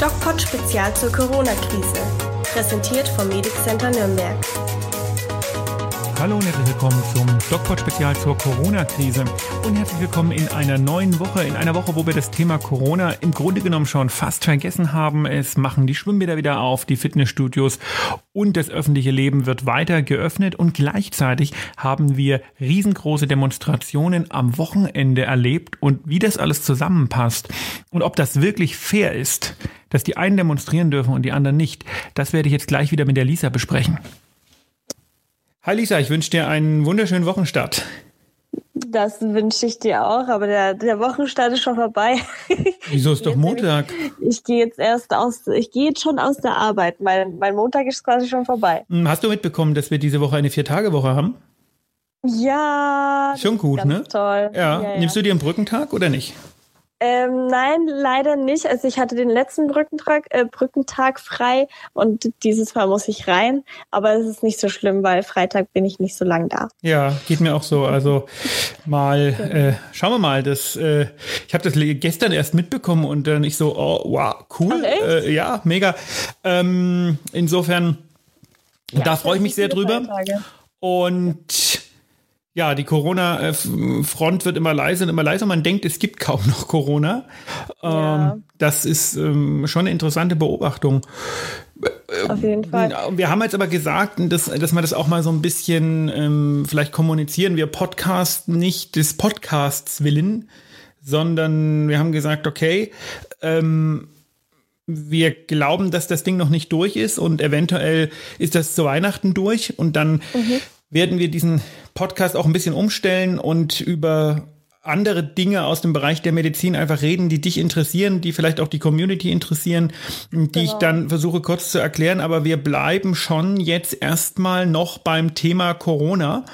DocPod Spezial zur Corona-Krise. Präsentiert vom Medic Center Nürnberg. Hallo und herzlich willkommen zum DocPod Spezial zur Corona-Krise und herzlich willkommen in einer neuen Woche, in einer Woche, wo wir das Thema Corona im Grunde genommen schon fast vergessen haben. Es machen die Schwimmbäder wieder auf, die Fitnessstudios und das öffentliche Leben wird weiter geöffnet und gleichzeitig haben wir riesengroße Demonstrationen am Wochenende erlebt und wie das alles zusammenpasst und ob das wirklich fair ist, dass die einen demonstrieren dürfen und die anderen nicht, das werde ich jetzt gleich wieder mit der Lisa besprechen. Hi Lisa, ich wünsche dir einen wunderschönen Wochenstart. Das wünsche ich dir auch, aber der, der Wochenstart ist schon vorbei. Wieso ist doch Montag? Ich gehe jetzt erst aus, ich gehe jetzt schon aus der Arbeit. Mein, mein Montag ist quasi schon vorbei. Hm, hast du mitbekommen, dass wir diese Woche eine Vier-Tage-Woche haben? Ja. Schon gut, ne? Toll. Ja. ja, ja. Nimmst du dir einen Brückentag oder nicht? Ähm, nein, leider nicht. Also ich hatte den letzten Brückentag, äh, Brückentag frei und dieses Mal muss ich rein. Aber es ist nicht so schlimm, weil Freitag bin ich nicht so lang da. Ja, geht mir auch so. Also mal, äh, schauen wir mal. Das, äh, ich habe das gestern erst mitbekommen und dann ich so, oh, wow, cool. Äh, ja, mega. Ähm, insofern, Ja, da freue ich mich sehr drüber. Feiertage. Und ja, die Corona-Front wird immer leiser und immer leiser. Man denkt, es gibt kaum noch Corona. Ja. Ähm, das ist ähm, schon eine interessante Beobachtung. Auf jeden Fall. Wir haben jetzt aber gesagt, dass, dass wir das auch mal so ein bisschen ähm, vielleicht kommunizieren. Wir podcasten nicht des Podcasts willen, sondern wir haben gesagt, okay, ähm, wir glauben, dass das Ding noch nicht durch ist und eventuell ist das zu Weihnachten durch und dann werden wir diesen Podcast auch ein bisschen umstellen und über andere Dinge aus dem Bereich der Medizin einfach reden, die dich interessieren, die vielleicht auch die Community interessieren, die ich Genau. dann versuche kurz zu erklären. Aber wir bleiben schon jetzt erstmal noch beim Thema Corona.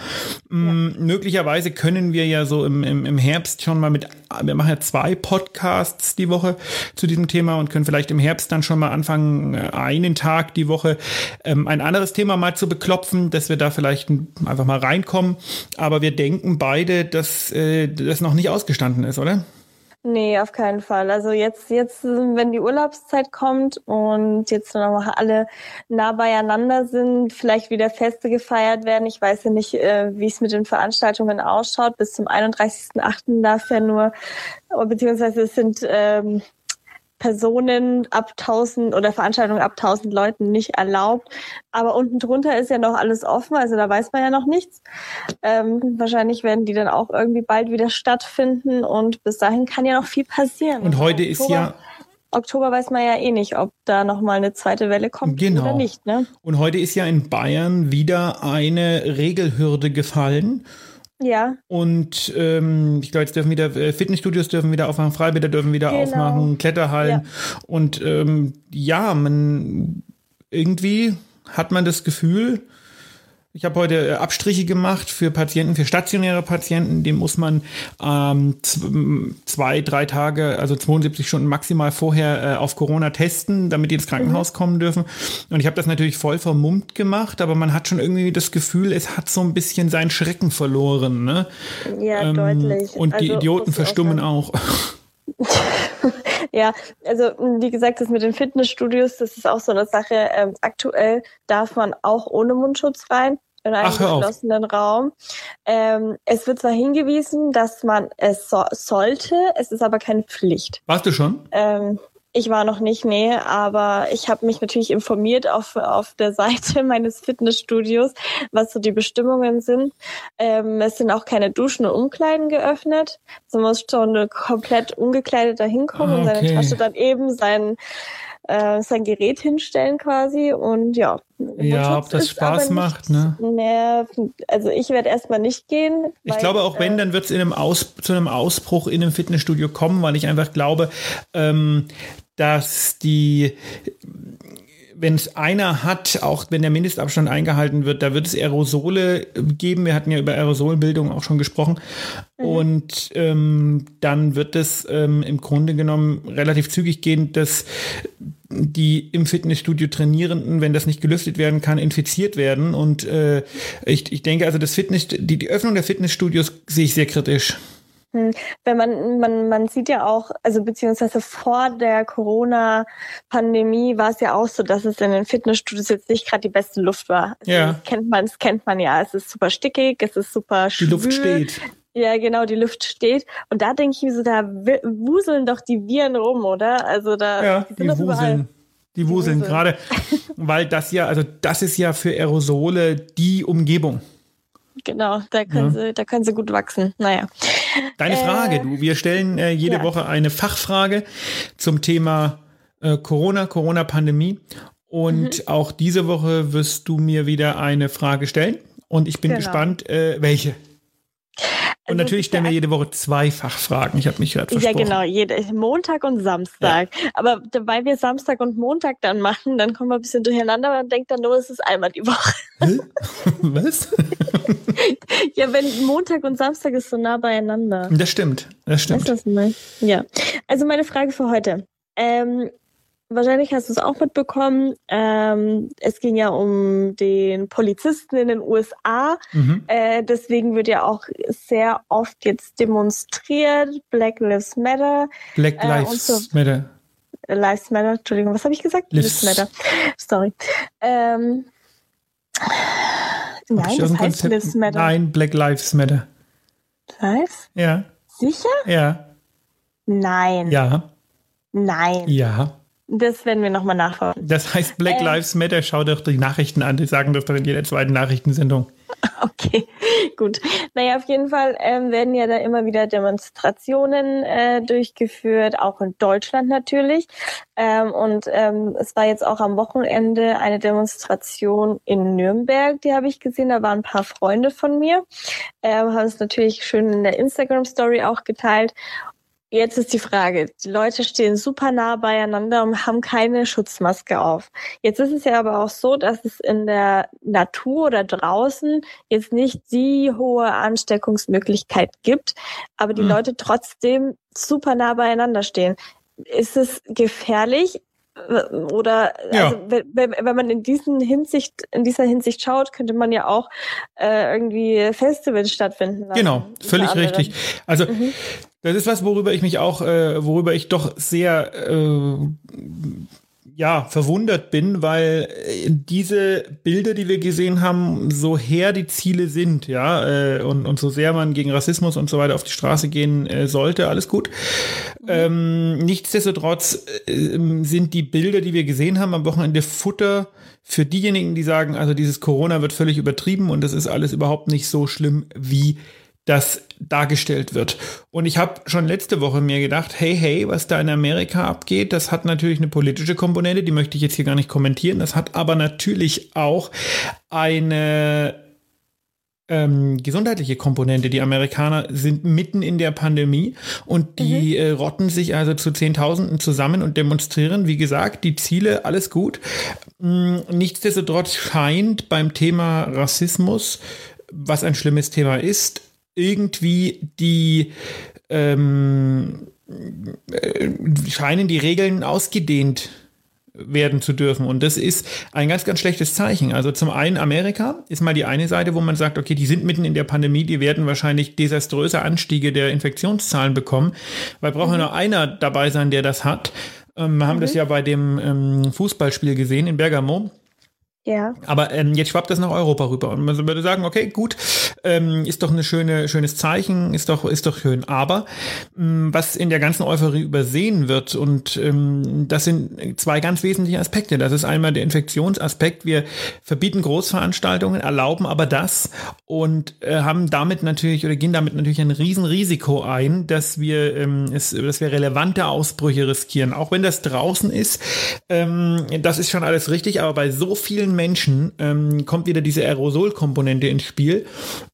Mm, Möglicherweise können wir ja so im, im, im Herbst schon mal mit, wir machen ja zwei Podcasts die Woche zu diesem Thema und können vielleicht im Herbst dann schon mal anfangen, äh, einen Tag die Woche ähm, ein anderes Thema mal zu beklopfen, dass wir da vielleicht einfach mal reinkommen. Aber wir denken beide, dass äh, das noch nicht ausgestanden ist, oder? Nee, auf keinen Fall. Also jetzt, jetzt, wenn die Urlaubszeit kommt und jetzt noch mal alle nah beieinander sind, vielleicht wieder Feste gefeiert werden. Ich weiß ja nicht, äh, wie es mit den Veranstaltungen ausschaut. Bis zum 31.8. darf ja nur, beziehungsweise es sind ähm, Personen ab 1000 oder Veranstaltungen ab 1000 Leuten nicht erlaubt. Aber unten drunter ist ja noch alles offen, also da weiß man ja noch nichts. Ähm, wahrscheinlich werden die dann auch irgendwie bald wieder stattfinden und bis dahin kann ja noch viel passieren. Und heute ist Oktober, ja Oktober weiß man ja eh nicht, ob da noch mal eine zweite Welle kommt Genau. oder nicht. Ne? und heute ist ja in Bayern wieder eine Regelhürde gefallen. Ja, Und ähm, ich glaube, jetzt dürfen wieder äh, Fitnessstudios dürfen wieder aufmachen, Freibäder dürfen wieder Genau. aufmachen, Kletterhallen. Ja. Und ähm, ja, man irgendwie hat man das Gefühl, ich habe heute äh, Abstriche gemacht für Patienten, für stationäre Patienten, dem muss man ähm, zwei, drei Tage, also 72 Stunden maximal vorher äh, auf Corona testen, damit die ins Krankenhaus kommen dürfen. Und ich habe das natürlich voll vermummt gemacht, aber man hat schon irgendwie das Gefühl, es hat so ein bisschen seinen Schrecken verloren. Ne? ja, Ähm, deutlich. Und die Also, Idioten ich auch verstummen auch. Ja, also wie gesagt, das mit den Fitnessstudios, das ist auch so eine Sache. Ähm, aktuell darf man auch ohne Mundschutz rein in einen Ach, geschlossenen Raum. Ähm, es wird zwar hingewiesen, dass man es so sollte, es ist aber keine Pflicht. Warst du schon? Ähm, ich war noch nicht, nee, aber ich habe mich natürlich informiert auf, auf der Seite meines Fitnessstudios, was so die Bestimmungen sind. Ähm, es sind auch keine Duschen und Umkleiden geöffnet. So muss schon komplett ungekleidet da hinkommen Ah, und seine okay. Tasche dann eben sein, äh, sein Gerät hinstellen quasi. Und ja. Ja, ob das ist Spaß macht, ne? Nee, also ich werde erstmal nicht gehen. Ich weil, glaube, auch wenn, äh, dann wird es in einem Aus, zu einem Ausbruch in einem Fitnessstudio kommen, weil ich einfach glaube, ähm, dass die, wenn es einer hat, auch wenn der Mindestabstand eingehalten wird, da wird es Aerosole geben. Wir hatten ja über Aerosolbildung auch schon gesprochen. Und ähm, dann wird es ähm, im Grunde genommen relativ zügig gehen, dass die im Fitnessstudio Trainierenden, wenn das nicht gelüftet werden kann, infiziert werden. Und äh, ich, ich denke also, das Fitness, die, die Öffnung der Fitnessstudios sehe ich sehr kritisch. Hm, wenn man, man, man sieht ja auch, also beziehungsweise vor der Corona-Pandemie war es ja auch so, dass es in den Fitnessstudios jetzt nicht gerade die beste Luft war. Also Ja. Das kennt man, das kennt man ja. Es ist super stickig, es ist super Die schwül. Luft steht. Ja, genau, die Luft steht. Und da denke ich mir so, da wuseln doch die Viren rum, oder? Also da Ja, die die wuseln. Die wuseln. gerade, weil das ja, also das ist ja für Aerosole die Umgebung. Genau, da können sie, da können sie gut wachsen. Naja. Deine Äh, Frage, du. Wir stellen äh, jede ja. Woche eine Fachfrage zum Thema äh, Corona, Corona-Pandemie. Und Mhm. auch diese Woche wirst du mir wieder eine Frage stellen. Und ich bin Genau. gespannt, äh, welche. Und Also natürlich ja stellen wir jede Woche zwei Fachfragen. Ich habe mich gerade Ja, versprochen. genau, jede, Montag und Samstag. Aber da- weil wir Samstag und Montag dann machen, dann kommen wir ein bisschen durcheinander und denkt dann nur, es ist einmal die Woche. Hä? Was? Ja, wenn Montag und Samstag ist so nah beieinander. Das stimmt. Das Weißt du, stimmt. was? Ja. Also meine Frage für heute. Ähm, wahrscheinlich hast du es auch mitbekommen. Ähm, es ging ja um den Polizisten in den USA. Mhm. Äh, deswegen wird ja auch sehr oft jetzt demonstriert. Black Lives Matter. Black Äh, Lives so- Matter. Äh, Lives Matter, Entschuldigung, was habe ich gesagt? Lives. Matter. Sorry. Ähm, nein, das heißt Konzept? Lives Matter. Nein, Black Lives Matter. Lives? Ja, Sicher? ja, Nein. ja, Nein. ja. Das werden wir nochmal nachfragen. Das heißt Black Äh. Lives Matter. Schau doch die Nachrichten an. Die sagen das doch in jeder zweiten Nachrichtensendung. Okay, gut. Naja, auf jeden Fall ähm, werden ja da immer wieder Demonstrationen äh, durchgeführt, auch in Deutschland natürlich. Ähm, und ähm, es war jetzt auch am Wochenende eine Demonstration in Nürnberg, die habe ich gesehen. Da waren ein paar Freunde von mir, ähm, haben es natürlich schön in der Instagram-Story auch geteilt. Jetzt ist die Frage, die Leute stehen super nah beieinander und haben keine Schutzmaske auf. Jetzt ist es ja aber auch so, dass es in der Natur oder draußen jetzt nicht die hohe Ansteckungsmöglichkeit gibt, aber die Mhm. Leute trotzdem super nah beieinander stehen. Ist es gefährlich? Oder Ja. also, wenn, wenn man in diesen Hinsicht, in dieser Hinsicht schaut, könnte man ja auch äh, irgendwie Festivals stattfinden lassen. Genau, völlig richtig. Also Mhm. das ist was, worüber ich mich auch, äh, worüber ich doch sehr äh, ja, verwundert bin, weil äh, diese Bilder, die wir gesehen haben, so her die Ziele sind, ja, äh, und, und so sehr man gegen Rassismus und so weiter auf die Straße gehen äh, sollte, alles gut. Ähm, nichtsdestotrotz äh, sind die Bilder, die wir gesehen haben am Wochenende Futter für diejenigen, die sagen, also dieses Corona wird völlig übertrieben und das ist alles überhaupt nicht so schlimm, wie das dargestellt wird. Und ich habe schon letzte Woche mir gedacht, hey, hey, was da in Amerika abgeht, das hat natürlich eine politische Komponente, die möchte ich jetzt hier gar nicht kommentieren. Das hat aber natürlich auch eine ähm, gesundheitliche Komponente. Die Amerikaner sind mitten in der Pandemie und die äh, rotten sich also zu Zehntausenden zusammen und demonstrieren. Wie gesagt, die Ziele, alles gut. Mm, Nichtsdestotrotz scheint beim Thema Rassismus, was ein schlimmes Thema ist, irgendwie die ähm, äh, scheinen die Regeln ausgedehnt werden zu dürfen. Und das ist ein ganz, ganz schlechtes Zeichen. Also zum einen Amerika ist mal die eine Seite, wo man sagt, okay, die sind mitten in der Pandemie, die werden wahrscheinlich desaströse Anstiege der Infektionszahlen bekommen, weil braucht ja nur einer dabei sein, der das hat. Ähm, wir haben das ja bei dem ähm, Fußballspiel gesehen in Bergamo. Ja. Aber ähm, jetzt schwappt das nach Europa rüber. Und man würde sagen, okay, gut, ähm, ist doch ein schöne, schönes Zeichen, ist doch, ist doch schön. Aber ähm, was in der ganzen Euphorie übersehen wird, und ähm, das sind zwei ganz wesentliche Aspekte. Das ist einmal der Infektionsaspekt. Wir verbieten Großveranstaltungen, erlauben aber das und äh, haben damit natürlich oder gehen damit natürlich ein Riesenrisiko ein, dass wir, ähm, es, dass wir relevante Ausbrüche riskieren. Auch wenn das draußen ist, ähm, das ist schon alles richtig, aber bei so vielen Menschen ähm, kommt wieder diese Aerosol-Komponente ins Spiel.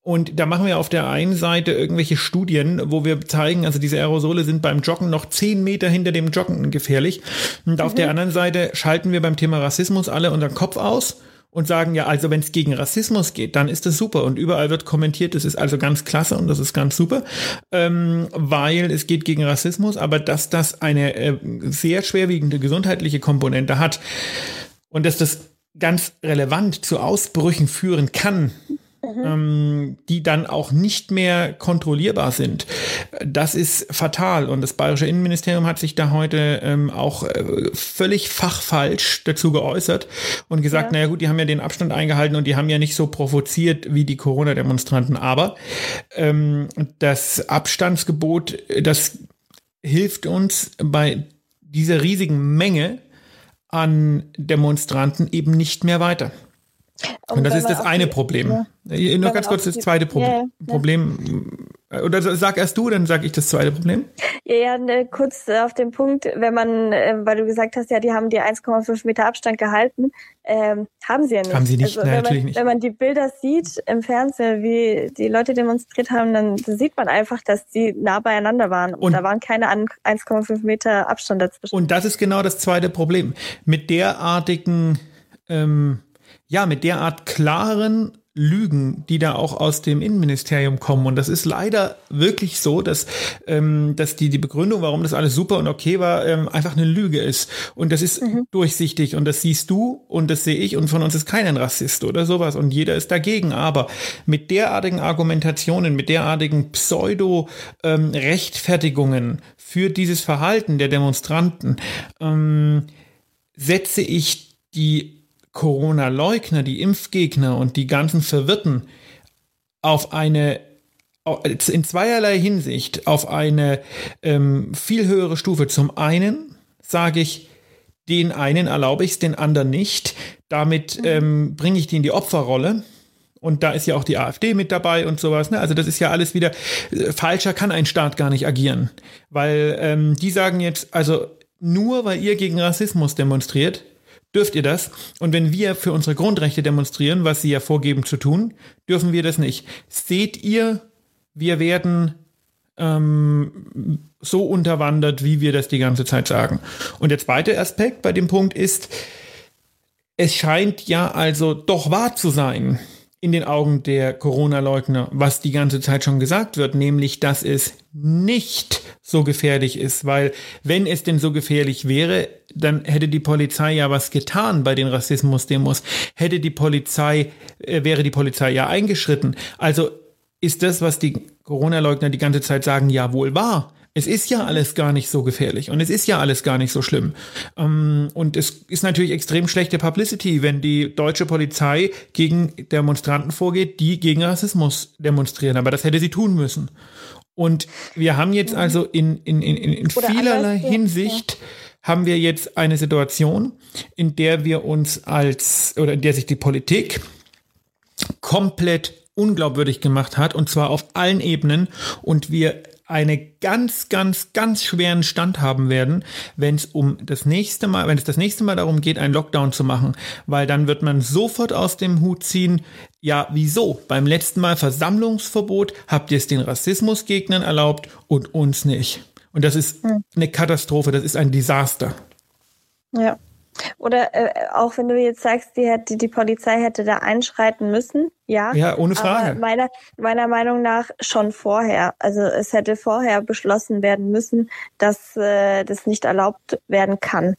Und da machen wir auf der einen Seite irgendwelche Studien, wo wir zeigen, also diese Aerosole sind beim Joggen noch zehn Meter hinter dem Joggen gefährlich. Und auf der anderen Seite schalten wir beim Thema Rassismus alle unseren Kopf aus und sagen, ja, also wenn es gegen Rassismus geht, dann ist das super. Und überall wird kommentiert, das ist also ganz klasse und das ist ganz super, ähm, weil es geht gegen Rassismus, aber dass das eine äh, sehr schwerwiegende gesundheitliche Komponente hat und dass das ganz relevant zu Ausbrüchen führen kann, mhm. ähm, die dann auch nicht mehr kontrollierbar sind. Das ist fatal. Und das Bayerische Innenministerium hat sich da heute ähm, auch äh, völlig fachfalsch dazu geäußert und gesagt, ja. naja gut, die haben ja den Abstand eingehalten und die haben ja nicht so provoziert wie die Corona-Demonstranten. Aber ähm, das Abstandsgebot, das hilft uns bei dieser riesigen Menge an Demonstranten eben nicht mehr weiter. Und, und das ist das eine Problem. Ja. Nur ganz kurz das zweite Pro ja, Problem. Oder sag erst du, dann sag ich das zweite Problem. Ja, ja ne, kurz äh, auf den Punkt, wenn man, äh, weil du gesagt hast, ja, die haben die 1,5 Meter Abstand gehalten, ähm, haben sie ja nicht. Haben sie nicht, also, Nein, natürlich man, nicht. Wenn man die Bilder sieht im Fernsehen, wie die Leute demonstriert haben, dann sieht man einfach, dass die nah beieinander waren. Und, und da waren keine 1,5 Meter Abstand dazwischen. Und das ist genau das zweite Problem. Mit derartigen, ähm, ja, mit derart klaren Lügen, die da auch aus dem Innenministerium kommen. Und das ist leider wirklich so, dass, ähm, dass die, die Begründung, warum das alles super und okay war, ähm, einfach eine Lüge ist. Und das ist mhm. durchsichtig und das siehst du und das sehe ich und von uns ist kein Rassist oder sowas und jeder ist dagegen. Aber mit derartigen Argumentationen, mit derartigen Pseudo-Rechtfertigungen ähm, für dieses Verhalten der Demonstranten ähm, setze ich die Corona-Leugner, die Impfgegner und die ganzen Verwirrten auf eine in zweierlei Hinsicht auf eine ähm, viel höhere Stufe. Zum einen sage ich, den einen erlaube ich es, den anderen nicht. Damit mhm. ähm, bringe ich die in die Opferrolle. Und da ist ja auch die AfD mit dabei und sowas. Ne? Also das ist ja alles wieder, äh, falscher kann ein Staat gar nicht agieren. Weil ähm, die sagen jetzt, also nur weil ihr gegen Rassismus demonstriert, dürft ihr das. Und wenn wir für unsere Grundrechte demonstrieren, was sie ja vorgeben zu tun, dürfen wir das nicht. Seht ihr, wir werden ähm, so unterwandert, wie wir das die ganze Zeit sagen. Und der zweite Aspekt bei dem Punkt ist, es scheint ja also doch wahr zu sein, in den Augen der Corona-Leugner, was die ganze Zeit schon gesagt wird, nämlich, dass es nicht so gefährlich ist, weil wenn es denn so gefährlich wäre, dann hätte die Polizei ja was getan bei den Rassismus-Demos, hätte die Polizei, äh, wäre die Polizei ja eingeschritten. Also ist das, was die Corona-Leugner die ganze Zeit sagen, ja wohl wahr. Es ist ja alles gar nicht so gefährlich und es ist ja alles gar nicht so schlimm. Ähm, und es ist natürlich extrem schlechte Publicity, wenn die deutsche Polizei gegen Demonstranten vorgeht, die gegen Rassismus demonstrieren. Aber das hätte sie tun müssen. Und wir haben jetzt also in, in, in, in vielerlei Hinsicht haben wir jetzt eine Situation, in der wir uns als oder in der sich die Politik komplett unglaubwürdig gemacht hat und zwar auf allen Ebenen und wir eine ganz, ganz, ganz schweren Stand haben werden, wenn es um das nächste Mal, wenn es das nächste Mal darum geht, einen Lockdown zu machen, weil dann wird man sofort aus dem Hut ziehen, ja, wieso? Beim letzten Mal Versammlungsverbot habt ihr es den Rassismusgegnern erlaubt und uns nicht. Und das ist hm. eine Katastrophe, das ist ein Desaster. Ja. Oder äh, auch wenn du jetzt sagst, die, hätte, die Polizei hätte da einschreiten müssen, ja. Ja, ohne Frage. meiner, meiner Meinung nach schon vorher. Also es hätte vorher beschlossen werden müssen, dass äh, das nicht erlaubt werden kann.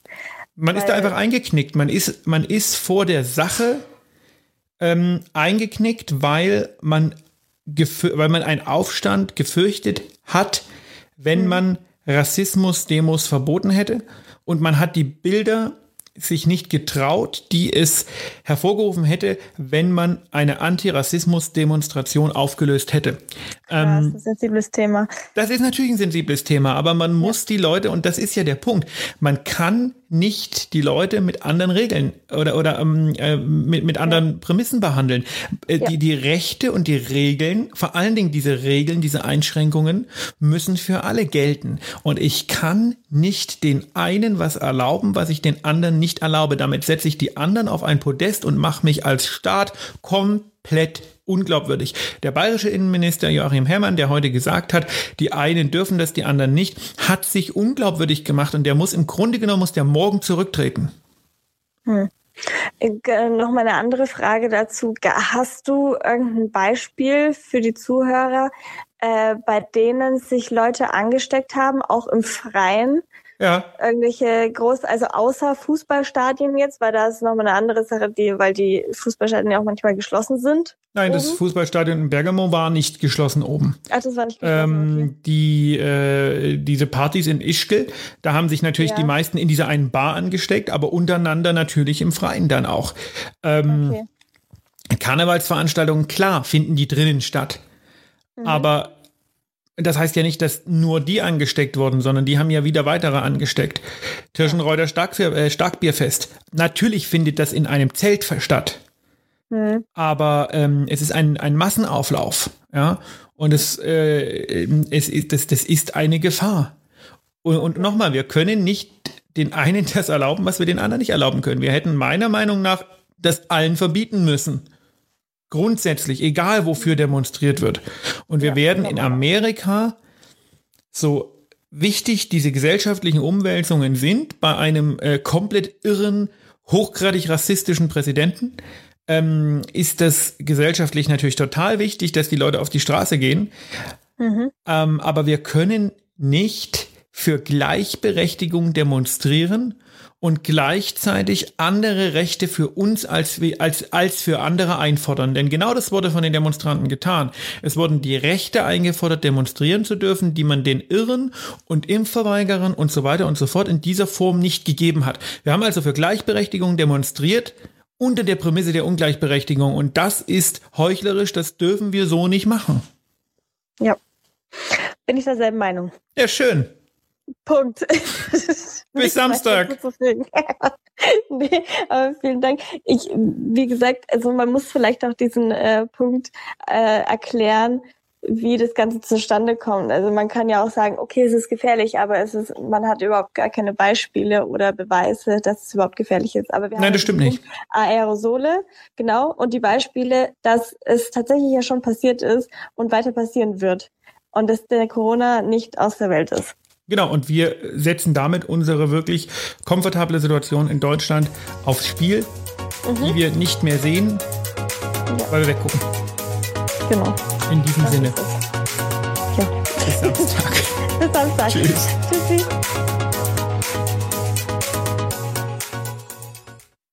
Man Weil, ist da einfach eingeknickt. Man ist, man ist vor der Sache ähm, eingeknickt, weil man, weil man einen Aufstand gefürchtet hat, wenn hm. man Rassismus-Demos verboten hätte. Und man hat die Bilder sich nicht getraut, die es hervorgerufen hätte, wenn man eine Antirassismus-Demonstration aufgelöst hätte. Ja, ähm, das ist ein sensibles Thema. Das ist natürlich ein sensibles Thema, aber man muss ja. die Leute, und das ist ja der Punkt, man kann nicht die Leute mit anderen Regeln oder, oder ähm, äh, mit, mit anderen ja. Prämissen behandeln. Äh, ja. die, die Rechte und die Regeln, vor allen Dingen diese Regeln, diese Einschränkungen, müssen für alle gelten. Und ich kann nicht den einen was erlauben, was ich den anderen nicht erlaube. Damit setze ich die anderen auf ein Podest und mache mich als Staat komplett unglaubwürdig. Der bayerische Innenminister Joachim Herrmann, der heute gesagt hat, die einen dürfen das, die anderen nicht, hat sich unglaubwürdig gemacht und der muss im Grunde genommen muss der morgen zurücktreten. Hm. Äh, noch mal eine andere Frage dazu. Hast du irgendein Beispiel für die Zuhörer, äh, bei denen sich Leute angesteckt haben, auch im Freien? Ja. Irgendwelche groß, also außer Fußballstadien jetzt, weil da ist nochmal eine andere Sache, die, weil die Fußballstadien ja auch manchmal geschlossen sind. Nein, das Fußballstadion in Bergamo war nicht geschlossen oben. Ach, das war nicht geschlossen. Ähm, die, äh, diese Partys in Ischgl, da haben sich natürlich Ja. die meisten in dieser einen Bar angesteckt, aber untereinander natürlich im Freien dann auch. Ähm, Okay. Karnevalsveranstaltungen, klar, finden die drinnen statt. Mhm. Aber das heißt ja nicht, dass nur die angesteckt wurden, sondern die haben ja wieder weitere angesteckt. Tirschenreuter Starkbier, äh, Starkbierfest. Natürlich findet das in einem Zelt statt. Mhm. Aber ähm, es ist ein, ein Massenauflauf. Ja? Und es, äh, es ist, das, das ist eine Gefahr. Und, und nochmal, wir können nicht den einen das erlauben, was wir den anderen nicht erlauben können. Wir hätten meiner Meinung nach das allen verbieten müssen. Grundsätzlich, egal wofür demonstriert wird. Und wir Ja, werden in genau. Amerika, so wichtig diese gesellschaftlichen Umwälzungen sind, bei einem äh, komplett irren, hochgradig rassistischen Präsidenten, ähm, ist das gesellschaftlich natürlich total wichtig, dass die Leute auf die Straße gehen. Mhm. Ähm, aber wir können nicht für Gleichberechtigung demonstrieren und gleichzeitig andere Rechte für uns als, als, als für andere einfordern. Denn genau das wurde von den Demonstranten getan. Es wurden die Rechte eingefordert, demonstrieren zu dürfen, die man den Irren und Impfverweigerern und so weiter und so fort in dieser Form nicht gegeben hat. Wir haben also für Gleichberechtigung demonstriert unter der Prämisse der Ungleichberechtigung. Und das ist heuchlerisch, das dürfen wir so nicht machen. Ja. Bin ich derselben Meinung. Ja, schön. Punkt. Bis Samstag. Nee, aber vielen Dank. Ich, wie gesagt, also man muss vielleicht auch diesen äh, Punkt äh, erklären, wie das Ganze zustande kommt. Also man kann ja auch sagen, okay, es ist gefährlich, aber es ist, man hat überhaupt gar keine Beispiele oder Beweise, dass es überhaupt gefährlich ist. Aber wir Nein, haben das stimmt nicht. Aerosole, genau, und die Beispiele, dass es tatsächlich ja schon passiert ist und weiter passieren wird. Und dass der Corona nicht aus der Welt ist. Genau, und wir setzen damit unsere wirklich komfortable Situation in Deutschland aufs Spiel, die wir nicht mehr sehen, Ja. weil wir weggucken. Genau. In diesem Das Sinne. Ja. bis Samstag. Bis Samstag. Tschüss.